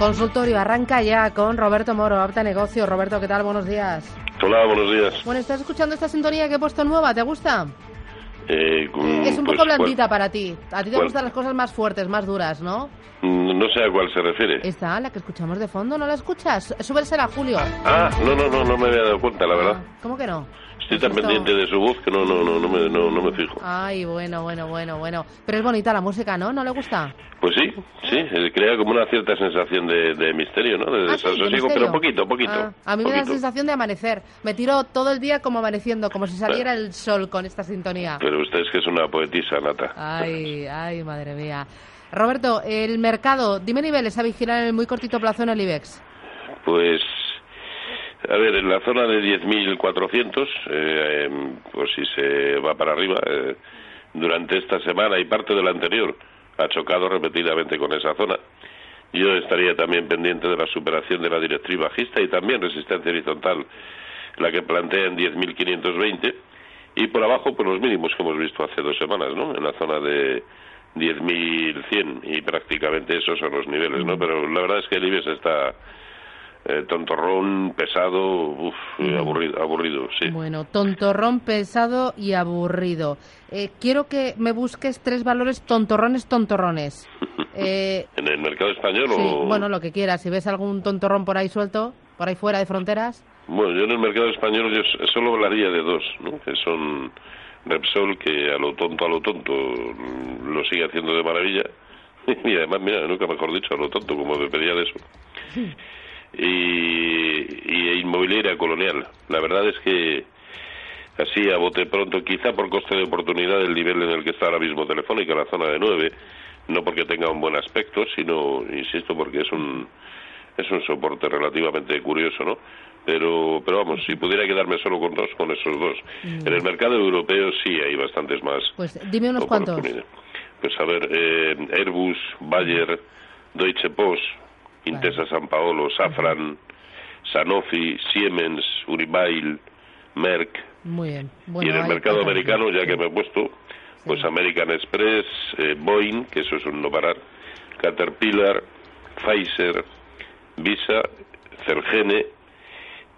Consultorio arranca ya con Roberto Moro, Apta Negocio. Roberto, ¿qué tal? Buenos días. Hola, buenos días. Bueno, ¿estás escuchando esta sintonía que he puesto nueva? ¿Te gusta? Eh, es un pues, poco blandita ¿cuál? para ti. A ti te ¿Cuál? gustan las cosas más fuertes, más duras, ¿no? Mm, No sé a cuál se refiere. Esta, la que escuchamos de fondo, ¿no la escuchas? Súbesela, Julio. Ah, no, no, no, no me había dado cuenta, la verdad. Ah, ¿Cómo que no? Estoy Pues tan pendiente de su voz que no, no, no, no, me, no, no me fijo. Ay, bueno, bueno, bueno, bueno. Pero es bonita la música, ¿no? ¿No le gusta? Pues sí, sí, crea como una cierta sensación de, de misterio, ¿no? De Ah, sí, ¿de desasosiego, pero poquito, poquito. Ah, a mí me da la sensación de amanecer. Me tiro todo el día como amaneciendo, como si saliera el sol con esta sintonía. Pero usted es que es una poetisa, Nata. Ay, ay, madre mía. Roberto, el mercado, dime niveles a vigilar en el muy cortito plazo en el IBEX. Pues, a ver, en la zona de 10.400, eh, pues si se va para arriba, eh, durante esta semana y parte de la anterior, ha chocado repetidamente con esa zona. Yo estaría también pendiente de la superación de la directriz bajista y también resistencia horizontal, la que plantea en 10.520, y por abajo, por los mínimos que hemos visto hace dos semanas, ¿no? En la zona de 10.100 y prácticamente esos son los niveles, ¿no? Pero la verdad es que el IBEX está eh, tontorrón, pesado, uf, eh, aburrido, aburrido, sí. Bueno, tontorrón pesado y aburrido. Eh, quiero que me busques tres valores tontorrones, tontorrones. Eh, ¿En el mercado español sí, o...? bueno, lo que quieras. Si ves algún tontorrón por ahí suelto, por ahí fuera de fronteras. Bueno, yo en el mercado español yo solo hablaría de dos, ¿no? Que son Repsol, que a lo tonto, a lo tonto, mm, lo sigue haciendo de maravilla. Y además, mira, nunca mejor dicho, a lo tonto, como me pedía de eso. Y, y inmobiliaria colonial. La verdad es que así a bote pronto, quizá por coste de oportunidad el nivel en el que está ahora mismo Telefónica, la zona de 9, no porque tenga un buen aspecto, sino, insisto, porque es un es un soporte relativamente curioso, ¿no? Pero, pero vamos, si pudiera quedarme solo con dos, con esos dos. En el mercado europeo sí hay bastantes más. Pues dime unos cuantos. Pues a ver, eh, Airbus, Bayer, Deutsche Post, Intesa San Paolo, Safran, Sanofi, Siemens, Unibail, Merck. Muy bien. y Bueno, en el mercado americano, ya sí. que me he puesto, pues American Express, eh, Boeing, que eso es un no parar, Caterpillar, Pfizer, Visa, Celgene,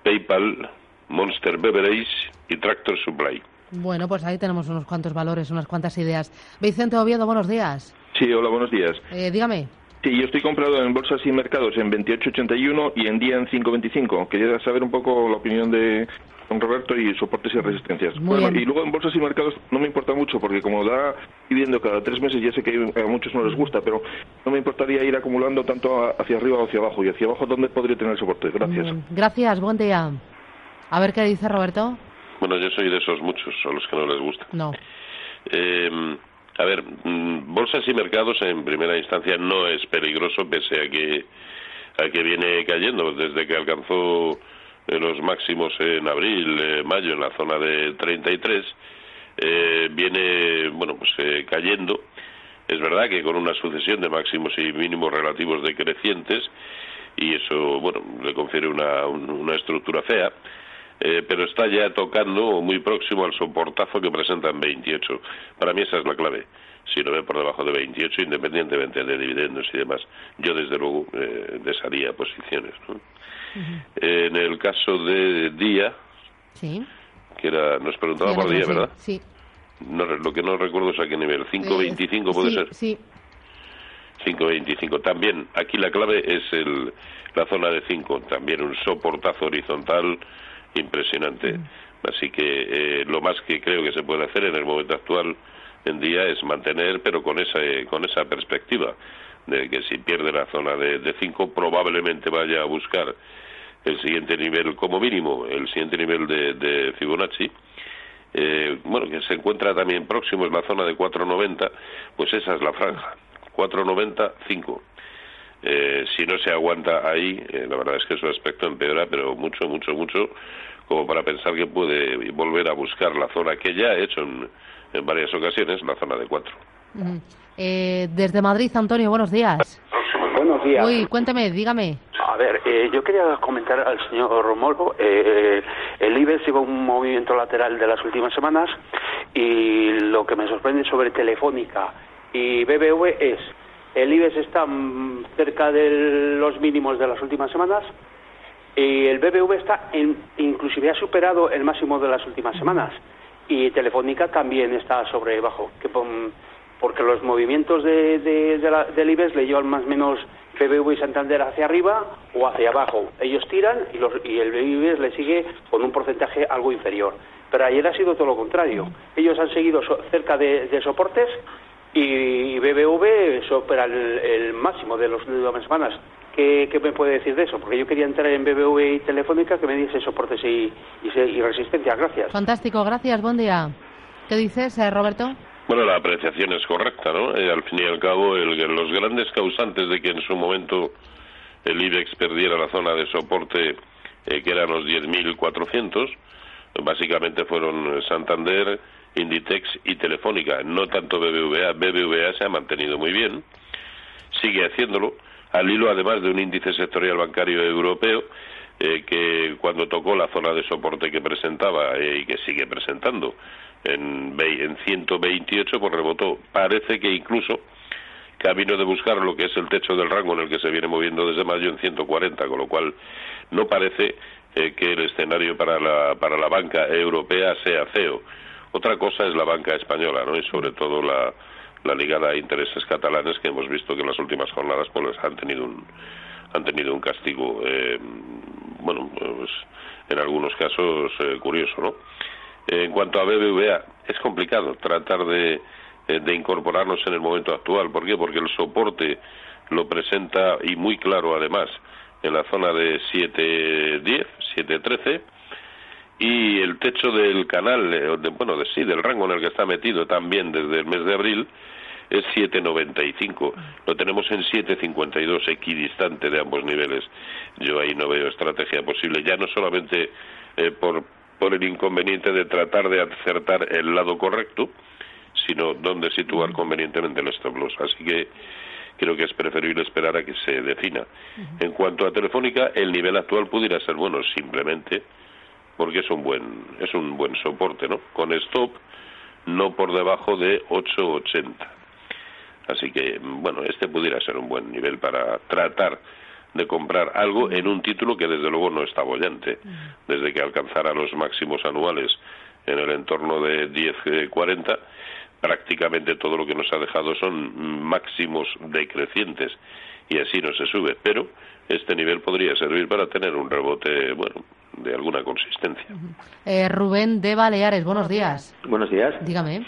PayPal, Monster Beverage y Tractor Supply. Bueno, pues ahí tenemos unos cuantos valores, unas cuantas ideas. Vicente Oviedo, buenos días. Sí, hola, buenos días. Eh, dígame. Sí, yo estoy comprado en bolsas y mercados en 28.81 y en día en 5.25. Quería saber un poco la opinión de don Roberto y soportes y resistencias. Muy bueno, bien. y luego en bolsas y mercados no me importa mucho porque como da dividendo cada tres meses, ya sé que a muchos no les gusta, pero no me importaría ir acumulando tanto hacia arriba o hacia abajo. Y hacia abajo, ¿dónde podría tener soporte? Gracias. Gracias, buen día. A ver qué dice Roberto. Bueno, yo soy de esos muchos a los que no les gusta. No. Eh, a ver, mm, bolsas y mercados en primera instancia no es peligroso pese a que a que viene cayendo desde que alcanzó eh, los máximos en abril, eh, mayo en la zona de 33 eh, viene bueno pues eh, cayendo. Es verdad que con una sucesión de máximos y mínimos relativos decrecientes y eso bueno le confiere una, un- una estructura fea. Eh, pero está ya tocando muy próximo al soportazo que presenta en 28. Para mí esa es la clave. si lo ve por debajo de 28, independientemente de dividendos y demás. Yo, desde luego, eh, desharía posiciones. ¿no? En el caso de Día, Sí. que era, nos preguntaba Sí, por Día, ¿verdad? Sí. No, lo que no recuerdo es a qué nivel. 5.25 Eh, puede sí, ser. Sí. 5.25. También, aquí la clave es el, la zona de 5, también un soportazo horizontal impresionante. Así que eh, lo más que creo que se puede hacer en el momento actual en día es mantener, pero con esa, eh, con esa perspectiva de que si pierde la zona de 5 probablemente vaya a buscar el siguiente nivel como mínimo, el siguiente nivel de, de Fibonacci, eh, bueno, que se encuentra también próximo, es la zona de 490, pues esa es la franja, 490-5. Eh, si no se aguanta ahí, eh, la verdad es que su aspecto empeora, pero mucho, mucho, mucho, como para pensar que puede volver a buscar la zona que ya ha hecho en, en varias ocasiones, la zona de 4. Ujú. Eh, desde Madrid, Antonio, buenos días. Buenos días. Uy, cuéntame, dígame. A ver, eh, yo quería comentar al señor Romolo. Eh, el IBEX lleva un movimiento lateral de las últimas semanas y lo que me sorprende sobre Telefónica y BBV es el IBEX está mm, cerca de los mínimos de las últimas semanas y el BBV está en, inclusive ha superado el máximo de las últimas semanas y Telefónica también está sobre bajo que porque los movimientos de, de- la- del IBEX le llevan más o menos BBV y Santander hacia arriba o hacia abajo. Ellos tiran y, los, y el IBEX le sigue con un porcentaje algo inferior. Pero ayer ha sido todo lo contrario. Ellos han seguido so- cerca de soportes y BBV supera el, el máximo de las últimas semanas. ¿Qué, ¿Qué me puede decir de eso? Porque yo quería entrar en BBV y Telefónica que me diese soportes y, y, se- y resistencia. Gracias. Fantástico, gracias, buen día. ¿Qué dices, eh, Roberto? Bueno, la apreciación es correcta, ¿no? Eh, al fin y al cabo, el- los grandes causantes de que en su momento el IBEX perdiera la zona de soporte, eh, que eran los 10.400, básicamente fueron Santander, Inditex y Telefónica, no tanto BBVA. BBVA se ha mantenido muy bien, sigue haciéndolo, al hilo además de un índice sectorial bancario europeo eh, que cuando tocó la zona de soporte que presentaba eh, y que sigue presentando en, en 128 pues rebotó. Parece que incluso camino de buscar lo que es el techo del rango en el que se viene moviendo desde mayo en 140, con lo cual no parece eh, que el escenario para la, para la banca europea sea feo. Otra cosa es la banca española, ¿no? Y sobre todo la, la ligada a intereses catalanes que hemos visto que en las últimas jornadas pues han tenido un han tenido un castigo eh, bueno pues, en algunos casos eh, curioso no en cuanto a BBVA es complicado tratar de eh, de incorporarnos en el momento actual ¿por qué? porque el soporte lo presenta y muy claro además en la zona de 7.10 7.13 y el techo del canal, eh, de- bueno, de, sí, del rango en el que está metido también desde el mes de abril, es 7.95. Lo tenemos en 7.52, equidistante de ambos niveles. Yo ahí no veo estrategia posible, ya no solamente eh, por, por el inconveniente de tratar de acertar el lado correcto, sino dónde situar convenientemente el stop loss. Así que creo que es preferible esperar a que se defina. En cuanto a Telefónica, el nivel actual pudiera ser bueno simplemente porque es un buen es un buen soporte, ¿no? Con stop no por debajo de 8.80. Así que bueno, este pudiera ser un buen nivel para tratar de comprar algo en un título que desde luego no está bollante. Desde que alcanzara los máximos anuales en el entorno de 10.40, prácticamente todo lo que nos ha dejado son máximos decrecientes y así no se sube. Pero este nivel podría servir para tener un rebote, bueno, de alguna consistencia. Eh, Rubén de Baleares, buenos días. Buenos días. Dígame.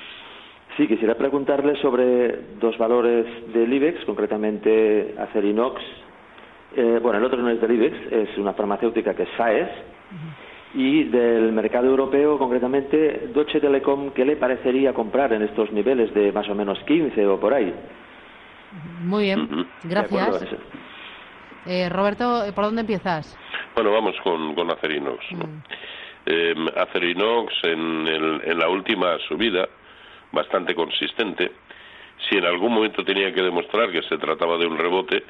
Sí, quisiera preguntarle sobre dos valores del IBEX, concretamente Acerinox. Eh, bueno, el otro no es del IBEX, es una farmacéutica que es SAES. Y del mercado europeo, concretamente, Deutsche Telekom, ¿qué le parecería comprar en estos niveles de más o menos 15 o por ahí? Muy bien, gracias. Eh, Roberto, ¿por dónde empiezas? Bueno, vamos con, con Acerinox. ¿no? Eh, Acerinox en, el- en la última subida, bastante consistente, si en algún momento tenía que demostrar que se trataba de un rebote,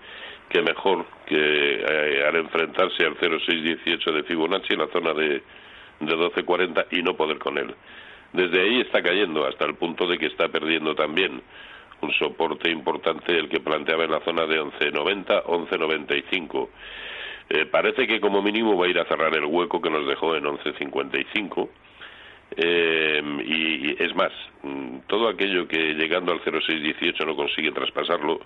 que mejor que eh, al enfrentarse al 0,618 de Fibonacci en la zona de, de 12,40 y no poder con él. Desde ahí está cayendo hasta el punto de que está perdiendo también un soporte importante el que planteaba en la zona de 11.90, 11.95. Eh, parece que como mínimo va a ir a cerrar el hueco que nos dejó en 11.55. Eh, y, es más, mm, todo aquello que llegando al 0,618 no consigue traspasarlo,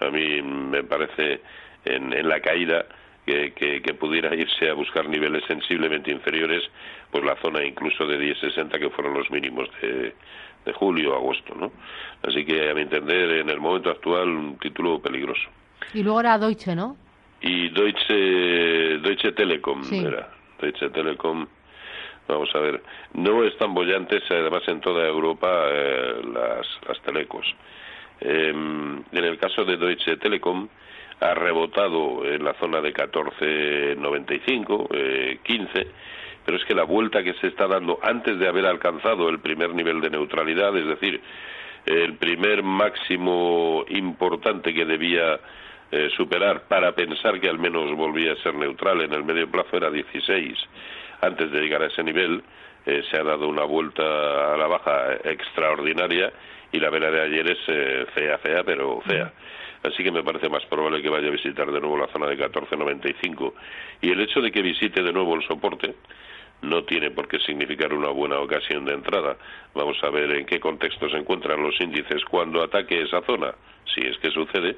a mí me parece en, en la caída que, que, pudiera irse a buscar niveles sensiblemente inferiores, pues la zona incluso de 10,60 que fueron los mínimos de, de julio, agosto, ¿no? Así que a mi entender, en el momento actual, un título peligroso. Y luego era Deutsche, ¿no? Y Deutsche, Deutsche Telekom era. Deutsche Telekom, vamos a ver, no están bollantes, además en toda Europa, eh, las, las telecos. Em, en el caso de Deutsche Telekom, ha rebotado en la zona de 14.95, eh, 15, pero es que la vuelta que se está dando antes de haber alcanzado el primer nivel de neutralidad, es decir, el primer máximo importante que debía eh, superar para pensar que al menos volvía a ser neutral en el medio plazo era 16. Antes de llegar a ese nivel eh, se ha dado una vuelta a la baja extraordinaria y la vela de ayer es eh, fea, fea, pero fea. Así que me parece más probable que vaya a visitar de nuevo la zona de 14.95. Y el hecho de que visite de nuevo el soporte no tiene por qué significar una buena ocasión de entrada. Vamos a ver en qué contexto se encuentran los índices cuando ataque esa zona, si es que sucede,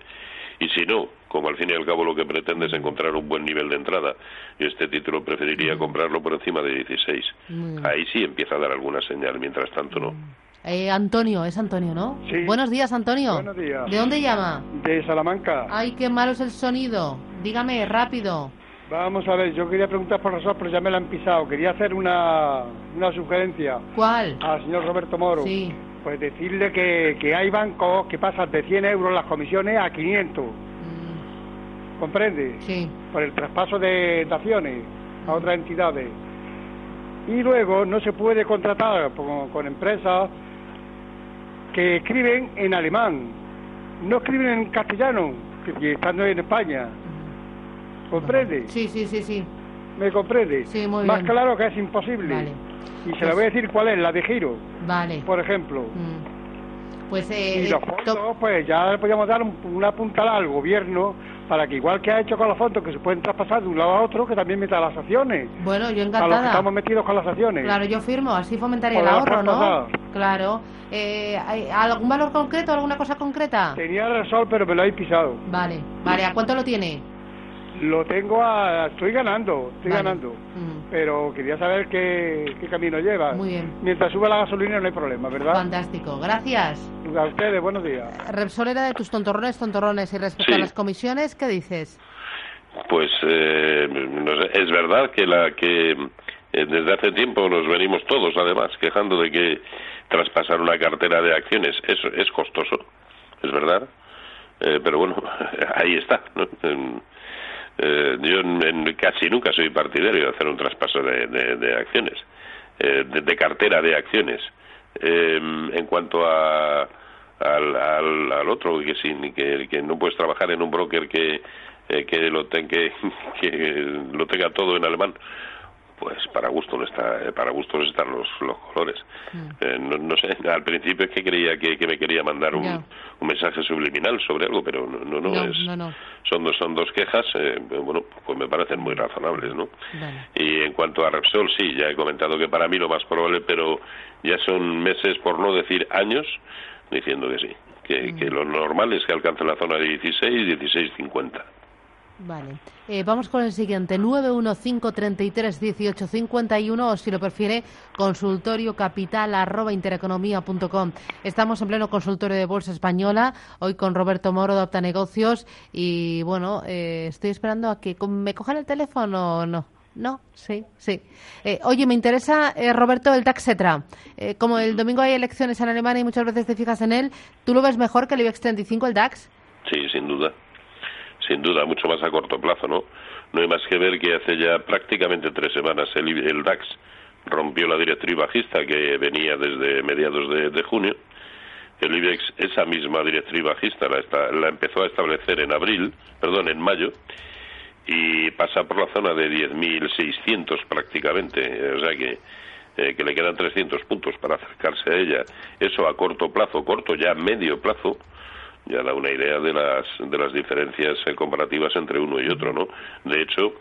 y si no, como al fin y al cabo lo que pretende es encontrar un buen nivel de entrada, yo este título preferiría comprarlo por encima de 16. Ahí sí empieza a dar alguna señal, mientras tanto no. Eh, Antonio, es Antonio, ¿no? Sí. Buenos días, Antonio. Buenos días. ¿De dónde llama? De Salamanca. Ay, qué malo es el sonido. Dígame, rápido. Vamos a ver, yo quería preguntar por razón, pero ya me la han pisado. Quería hacer una, una sugerencia. ¿Cuál? Al señor Roberto Moro. Sí. Pues decirle que, que hay bancos que pasan de 100 euros las comisiones a 500. Mm. ¿Comprende? Sí. Por el traspaso de acciones a otras entidades. Y luego no se puede contratar con, con empresas que escriben en alemán, no escriben en castellano, que, estando en España. ¿Comprende? Sí, sí, sí, sí. ¿Me comprende? Sí, muy Más bien. claro que es imposible. Vale. Y se Pues- voy a decir cuál es, la de giro, Vale. por ejemplo. Mm. Pues eh, y los to- fondos, pues ya le podríamos dar un- una puntada al gobierno para que igual que ha hecho con los fondos que se pueden traspasar de un lado a otro, que también meta las acciones. bueno, yo A los que encantada. estamos metidos con las acciones. Claro, yo firmo, así fomentaría el ahorro, ¿no? Claro. Eh, ¿hay ¿Algún valor concreto, alguna cosa concreta? Tenía el sol, pero me lo habéis pisado. Vale, vale, ¿a cuánto lo tiene? Lo tengo a... Estoy ganando, estoy Vale. ganando. Mm. Pero quería saber qué, qué camino lleva. Muy bien. Mientras sube la gasolina no hay problema, ¿verdad? Fantástico, gracias. A ustedes, buenos días. Repsolera de tus tontorrones, tontorrones. Y respecto Sí. a las comisiones, ¿qué dices? Pues eh, no sé, es verdad que la que eh, desde hace tiempo nos venimos todos, además, quejando de que traspasar una cartera de acciones es, es costoso, es verdad, Eh, pero bueno, ahí está. ¿no? Eh, yo en- casi nunca soy partidario de hacer un traspaso de, de- acciones, eh, de, cartera de acciones. Eh, en cuanto a, al, al, al otro, que, sin, que, que no puedes trabajar en un broker que, eh, que, lo ten- que, que lo tenga todo en alemán, pues para gusto no está, eh, para gustos están los, los colores. Eh, no, no sé, al principio es que creía que, que me quería mandar un, un mensaje subliminal sobre algo, pero no, no, no, No, es, son dos son dos quejas, eh, bueno, pues me parecen muy razonables, ¿no? Vale. Y en cuanto a Repsol, sí, ya he comentado que para mí lo más probable, pero ya son meses, por no decir años, diciendo que sí, que, Mm. que lo normal es que alcance la zona de 16, 16.50. Vale. Eh, vamos con el siguiente, 915331851 o si lo prefiere, consultorio capital arroba. Estamos en pleno consultorio de Bolsa Española, hoy con Roberto Moro de Opta Negocios y bueno, eh, estoy esperando a que me cojan el teléfono o no. No, sí, sí. Eh, oye, me interesa, eh, Roberto, el Taxetra. Eh, como el domingo hay elecciones en Alemania y muchas veces te fijas en él, ¿tú lo ves mejor que el IBEX 35, el DAX? Sí, sin duda. Sin duda, mucho más a corto plazo, ¿no? No hay más que ver que hace ya prácticamente tres semanas el, el DAX rompió la directriz bajista que venía desde mediados de, junio. El IBEX, esa misma directriz bajista, la, esta- la empezó a establecer en abril, perdón, en mayo, y pasa por la zona de 10.600 prácticamente, o sea que, eh, que le quedan 300 puntos para acercarse a ella. Eso a corto plazo, corto ya medio plazo, ya da una idea de las, de las diferencias eh, comparativas entre uno y otro, ¿no? De hecho,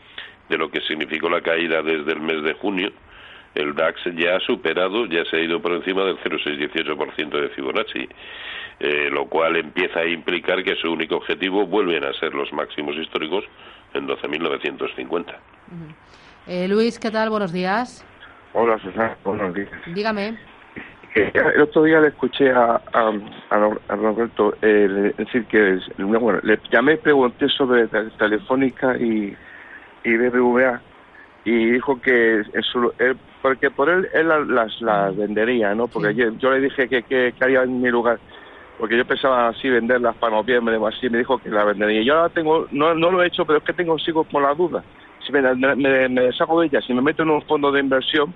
de lo que significó la caída desde el mes de junio, el DAX ya ha superado, ya se ha ido por encima del 0,618% de Fibonacci, eh, lo cual empieza a implicar que su único objetivo vuelven a ser los máximos históricos en 12.950. Eh, Luis, ¿qué tal? Buenos días. Hola, Susana. Buenos días. Dígame. El otro día le escuché a, a, Roberto eh, decir que, bueno, le llamé y pregunté sobre Telefónica y, y BBVA y dijo que eso, él, porque por él él las, las vendería, ¿no? Porque yo, le dije que, que, haría en mi lugar, porque yo pensaba así venderlas para noviembre o así, me dijo que la vendería. Yo ahora tengo, no, no lo he hecho, pero es que tengo sigo con la duda si me, me, me, deshago de ellas, si me meto en un fondo de inversión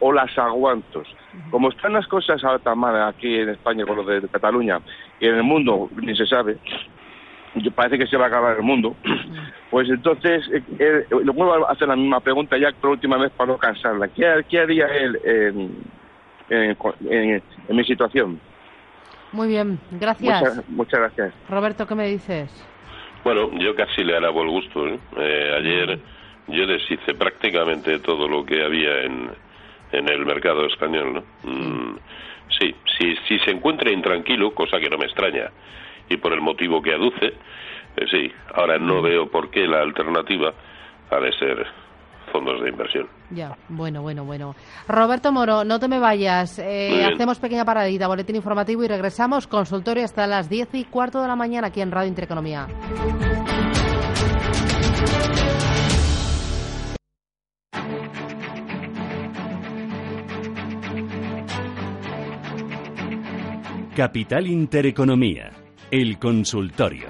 o, las aguanto. Como están las cosas a mal aquí en España con lo de Cataluña y en el mundo, ni se sabe, parece que se va a acabar el mundo, pues entonces eh, eh, le vuelvo a hacer la misma pregunta ya por última vez para no cansarla. ¿Qué, qué haría él en, en, mi situación? Muy bien, gracias. muchas gracias. Roberto, ¿qué me dices? Bueno, yo casi le alabo el gusto. ¿eh? Eh, ayer yo deshice prácticamente todo lo que había en, en el mercado español. ¿no? Mm, sí, si, si se encuentra intranquilo, cosa que no me extraña, y por el motivo que aduce, eh, sí. Ahora no veo por qué la alternativa ha de ser fondos de inversión. Ya, bueno, bueno, bueno. Roberto Moro, no te me vayas. Eh, hacemos pequeña paradita, boletín informativo y regresamos. Consultorio hasta las diez y cuarto de la mañana aquí en Radio Intereconomía. Capital Intereconomía, el consultorio.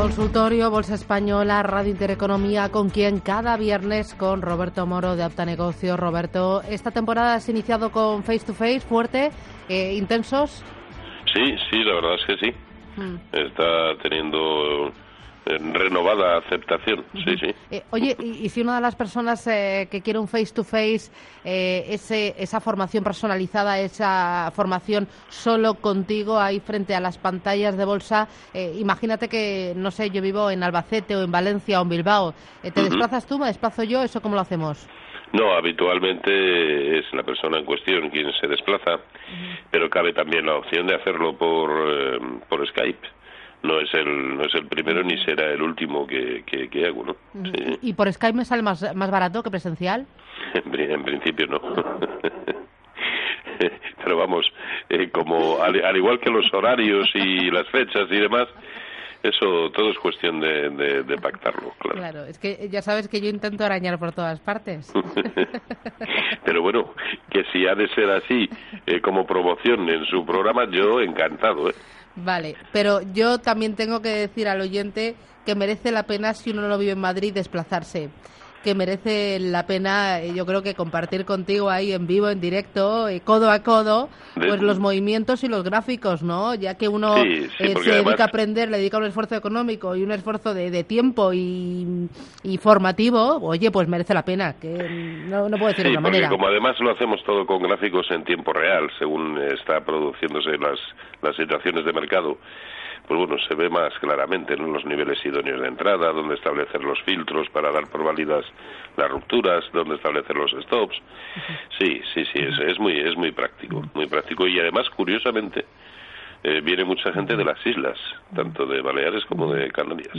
Consultorio, Bolsa Española, Radio Intereconomía, con quien cada viernes con Roberto Moro de Apta Negocios. Roberto, esta temporada has iniciado con face to face, fuerte, eh, intensos. Sí, sí, la verdad es que sí. Hmm. Está teniendo renovada aceptación, sí, sí. Eh, oye, y, si una de las personas eh, que quiere un face-to-face, eh, esa formación personalizada, esa formación solo contigo ahí frente a las pantallas de bolsa, imagínate que, no sé, yo vivo en Albacete o en Valencia o en Bilbao, ¿te desplazas tú, me desplazo yo? ¿Eso cómo lo hacemos? No, habitualmente es la persona en cuestión quien se desplaza, pero cabe también la opción de hacerlo por, por Skype no es el no es el primero ni será el último que, que, hago, ¿no? ¿Y por Skype me sale más, más barato que presencial? en, principio no. Pero vamos, eh, como al, igual que los horarios y las fechas y demás, eso todo es cuestión de, de, pactarlo, claro. Claro, es que ya sabes que yo intento arañar por todas partes. Pero bueno, que si ha de ser así eh, como promoción en su programa, yo encantado, ¿eh? Vale, pero yo también tengo que decir al oyente que merece la pena si uno no vive en Madrid desplazarse que merece la pena, eh, yo creo que compartir contigo ahí en vivo, en directo, eh, codo a codo, pues los movimientos y los gráficos, ¿no? Ya que uno eh, se dedica a aprender, le dedica un esfuerzo económico y un esfuerzo de, tiempo y, formativo, oye, pues merece la pena, que no, no puedo decir de otra manera. como además lo hacemos todo con gráficos en tiempo real, según está produciéndose las, las situaciones de mercado, pues bueno, se ve más claramente en los niveles idóneos de entrada, donde establecer los filtros para dar por válidas las rupturas, donde establecer los stops. Sí, sí, sí, es, es muy es muy práctico, muy práctico y además curiosamente eh, viene mucha gente de las islas, tanto de Baleares como de Canarias.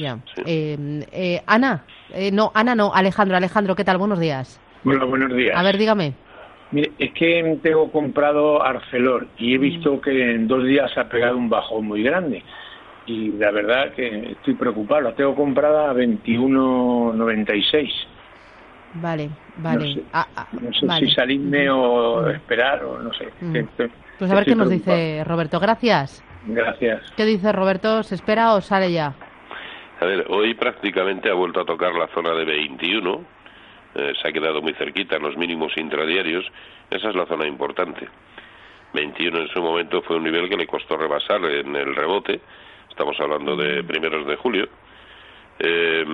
Eh, eh, Ana, no, Ana no, Alejandro, Alejandro, ¿qué tal? Buenos días. Bueno, buenos días. A ver, dígame. Mire, es que tengo comprado Arcelor y he visto mm. que en dos días ha pegado un bajón muy grande y la verdad que estoy preocupado. La tengo comprada a 21.96. Vale, vale. No sé, ah, ah, si salirme o esperar o no sé. Pues a ver qué nos dice Roberto. Gracias. Gracias. ¿Qué dice Roberto? ¿Se espera o sale ya? A ver, hoy prácticamente ha vuelto a tocar la zona de 21. Eh, se ha quedado muy cerquita en los mínimos intradiarios. Esa es la zona importante. 21 en su momento fue un nivel que le costó rebasar en el rebote Estamos hablando de primeros de julio. eh,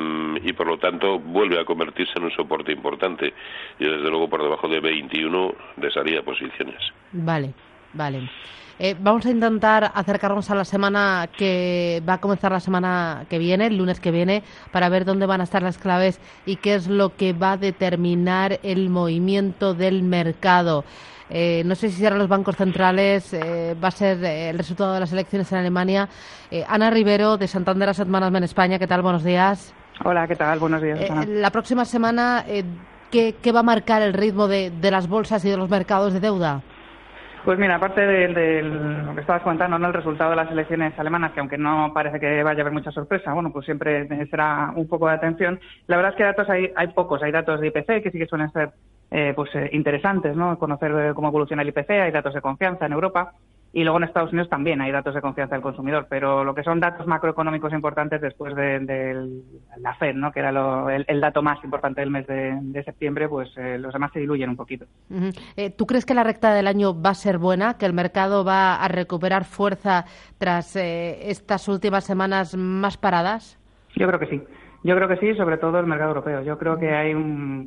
y por lo tanto vuelve a convertirse en un soporte importante. Y desde luego por debajo de 21 de salida posiciones. Vale, vale. Eh, vamos a intentar acercarnos a la semana que va a comenzar la semana que viene, el lunes que viene, para ver dónde van a estar las claves y qué es lo que va a determinar el movimiento del mercado. Eh, no sé si serán los bancos centrales, eh, va a ser el resultado de las elecciones en Alemania. Ana Rivero, de Santander Asset Management España, ¿qué tal? Buenos días. Hola, ¿qué tal? Buenos días. La próxima semana, ¿qué, va a marcar el ritmo de las bolsas y de los mercados de deuda? Pues mira, aparte de, lo que estabas comentando, ¿no? el resultado de las elecciones alemanas, que aunque no parece que vaya a haber mucha sorpresa, bueno, pues siempre será un poco de atención. La verdad es que datos hay, hay pocos. Hay datos de IPC que sí que suelen ser eh, pues eh, interesantes, ¿no? Conocer eh, cómo evoluciona el IPC. Hay datos de confianza en Europa. Y luego en Estados Unidos también hay datos de confianza del consumidor, pero lo que son datos macroeconómicos importantes después de, la FED, ¿no? que era el, dato más importante del mes de, septiembre, pues eh, los demás se diluyen un poquito. Eh, ¿Tú crees que la recta del año va a ser buena, que el mercado va a recuperar fuerza tras eh, estas últimas semanas más paradas? Yo creo que sí. Yo creo que sí, sobre todo el mercado europeo. Yo creo que hay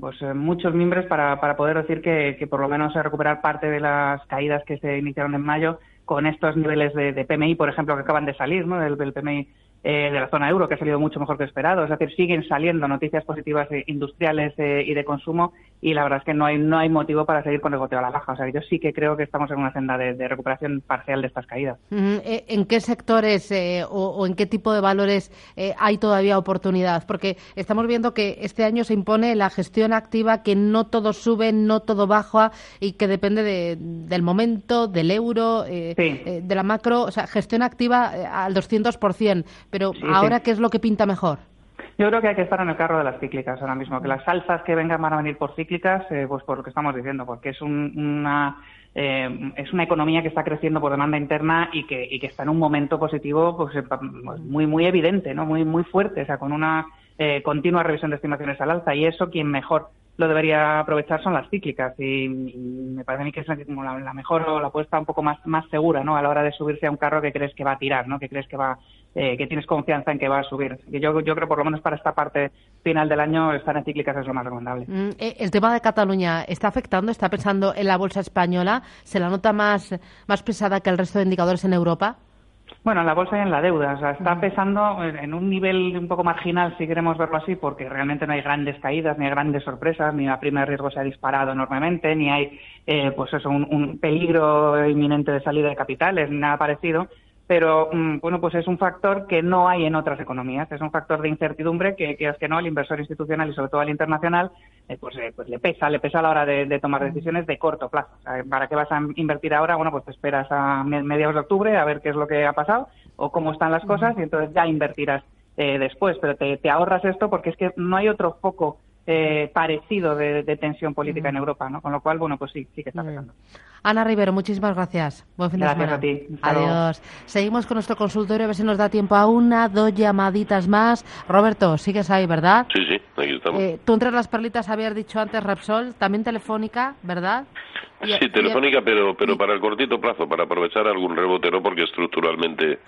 pues, muchos mimbres para, para poder decir que, que, por lo menos recuperar parte de las caídas que se iniciaron en mayo con estos niveles de, PMI, por ejemplo, que acaban de salir, ¿no? El PMI eh, de la zona euro, que ha salido mucho mejor que esperado. Es decir, siguen saliendo noticias positivas industriales eh, y de consumo y la verdad es que no hay no hay motivo para seguir con el goteo a la baja. O sea, yo sí que creo que estamos en una senda de, recuperación parcial de estas caídas. Eh, ¿En qué sectores o, en qué tipo de valores hay todavía oportunidad? Porque estamos viendo que este año se impone la gestión activa, que no todo sube, no todo baja y que depende del momento, del euro, de la macro. O sea, gestión activa al 200%. Pero ahora, ¿qué es lo que pinta mejor? Yo creo que hay que estar en el carro de las cíclicas ahora mismo, que las salsas que vengan van a venir por cíclicas, eh, pues por lo que estamos diciendo, porque es una eh, es una economía que está creciendo por demanda interna y que, y que está en un momento positivo pues, eh, pues muy muy evidente, no muy muy fuerte, o sea, con una continua revisión de estimaciones al alza y eso quien mejor lo debería aprovechar son las cíclicas y, me parece a mí que es como la, mejor o la apuesta un poco más, más segura ¿no? a la hora de subirse a un carro que crees que va a tirar, ¿no? que crees que va eh, que tienes confianza en que va a subir. Yo, yo creo por lo menos para esta parte final del año estar en cíclicas es lo más recomendable. Mm, eh, el tema de Cataluña está afectando, está pensando en la bolsa española, se la nota más, más pesada que el resto de indicadores en Europa. Bueno, en la bolsa y en la deuda. O sea, está pesando en un nivel un poco marginal, si queremos verlo así, porque realmente no hay grandes caídas, ni hay grandes sorpresas, ni la prima de riesgo se ha disparado enormemente, ni hay, eh, pues eso, un, un, peligro inminente de salida de capitales, ni nada parecido pero mm, bueno, pues es un factor que no hay en otras economías, es un factor de incertidumbre que, que es que no, al inversor institucional y sobre todo al internacional, eh, pues, eh, pues le pesa, le pesa a la hora de, tomar decisiones de corto plazo. ¿Para qué vas a invertir ahora? Bueno, pues te esperas a mediados de octubre a ver qué es lo que ha pasado o cómo están las cosas y entonces ya invertirás eh, después, pero te, te ahorras esto porque es que no hay otro foco eh, parecido de, tensión política en Europa, ¿no? Con lo cual, bueno, pues sí, sí que está pasando. Ana Rivero, muchísimas gracias. Buen fin de semana. A ti. Adiós. Seguimos con nuestro consultorio, a ver si nos da tiempo a una, dos llamaditas más. Roberto, sigues ahí, ¿verdad? Sí, sí, aquí estamos. Eh, tú entre las perlitas habías dicho antes Repsol, también telefónica, ¿verdad? sí, telefónica, pero pero para el cortito plazo, para aprovechar algún rebote, no porque estructuralmente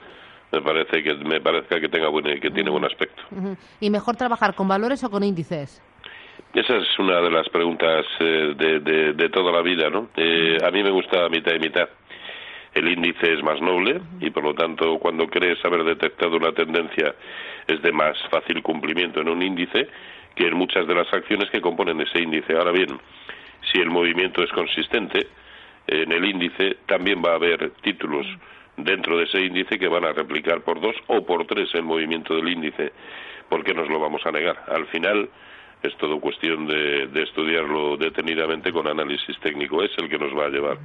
me parece que me parezca que tenga buen, que tiene buen aspecto. ¿Y mejor trabajar con valores o con índices? Esa es una de las preguntas eh, de, de, toda la vida, ¿no? Eh, a mí me gusta mitad y mitad. El índice es más noble y, por lo tanto, cuando crees haber detectado una tendencia, es de más fácil cumplimiento en un índice que en muchas de las acciones que componen ese índice. Ahora bien, si el movimiento es consistente, en el índice también va a haber títulos dentro de ese índice que van a replicar por dos o por tres el movimiento del índice. ¿Por qué nos lo vamos a negar? Al final, es todo cuestión de, estudiarlo detenidamente con análisis técnico. Es el que nos va a llevar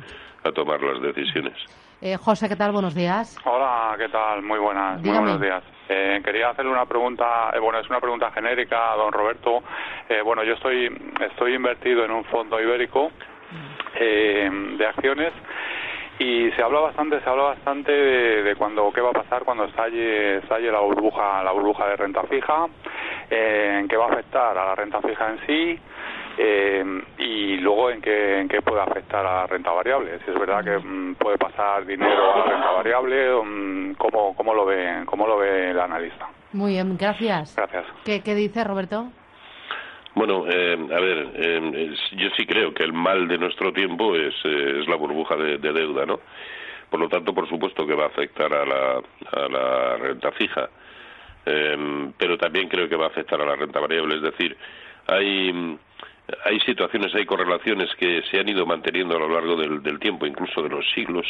a tomar las decisiones. Eh, José, ¿qué tal? Buenos días. Hola, ¿qué tal? Muy buenas, muy buenos días. Eh, quería hacerle una pregunta, eh, bueno, es una pregunta genérica a don Roberto. bueno, yo estoy, estoy invertido en un fondo ibérico de acciones y se habla bastante se habla bastante de, cuando qué va a pasar cuando estalle, estalle la burbuja la burbuja de renta fija en qué va a afectar a la renta fija en sí Eh, y luego en qué, en qué puede afectar a la renta variable. Si es verdad que mm, puede pasar dinero a renta variable, mm, ¿cómo, cómo, lo ve, ¿cómo lo ve el analista? Muy bien, gracias. Gracias. ¿Qué, qué dice Roberto? Bueno, eh, a ver, eh, yo sí creo que el mal de nuestro tiempo es, eh, es la burbuja de, deuda, ¿no? Por lo tanto, por supuesto que va a afectar a la, a la renta fija, pero también creo que va a afectar a la renta variable. Es decir, hay hay situaciones, hay correlaciones que se han ido manteniendo a lo largo del, tiempo, incluso de los siglos,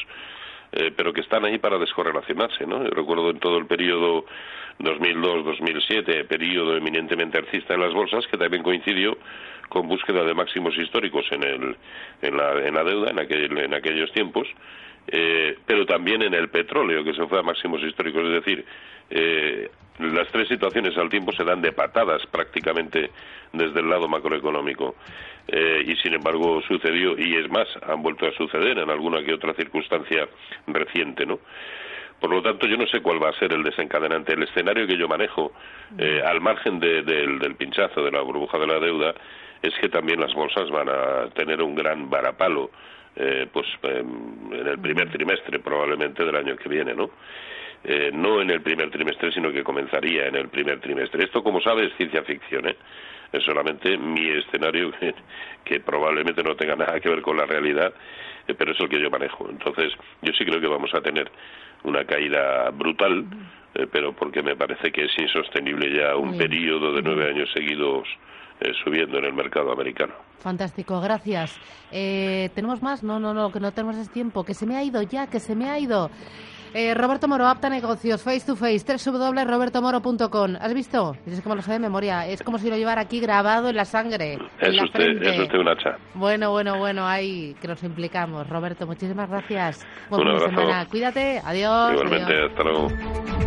eh, pero que están ahí para descorrelacionarse, ¿no? Yo recuerdo en todo el periodo 2002-2007, periodo eminentemente alcista en las bolsas, que también coincidió con búsqueda de máximos históricos en, el, en, la, en la deuda en, en aquellos tiempos, eh, pero también en el petróleo, que se fue a máximos históricos. Es decir, eh, las tres situaciones al tiempo se dan de patadas prácticamente desde el lado macroeconómico. Eh, y sin embargo sucedió, y es más, han vuelto a suceder en alguna que otra circunstancia reciente, ¿no? Por lo tanto, yo no sé cuál va a ser el desencadenante. El escenario que yo manejo, al margen del pinchazo de la burbuja de la deuda, es que también las bolsas van a tener un gran varapalo eh, pues em, en el primer trimestre probablemente del año que viene, ¿no? Eh, no en el primer trimestre, sino que comenzaría en el primer trimestre. Esto, como sabe, es ciencia ficción, ¿eh? Es solamente mi escenario que, probablemente no tenga nada que ver con la realidad, eh, pero es el que yo manejo. Entonces, yo sí creo que vamos a tener una caída brutal, pero porque me parece que es insostenible ya un periodo de nueve años seguidos eh, subiendo en el mercado americano. Fantástico, gracias. Eh, ¿Tenemos más? No, no, no, que no tenemos ese tiempo. Que se me ha ido ya, que se me ha ido. Eh, Roberto Moro, apta negocios, face to face, www.robertomoro.com. ¿Has visto? Es como lo sé de memoria. Es como si lo llevara aquí grabado en la sangre. Es, usted, es usted un hacha. Bueno, bueno, bueno, ahí que nos implicamos. Roberto, muchísimas gracias. Buen semana. Cuídate. Adiós. Igualmente, hasta luego.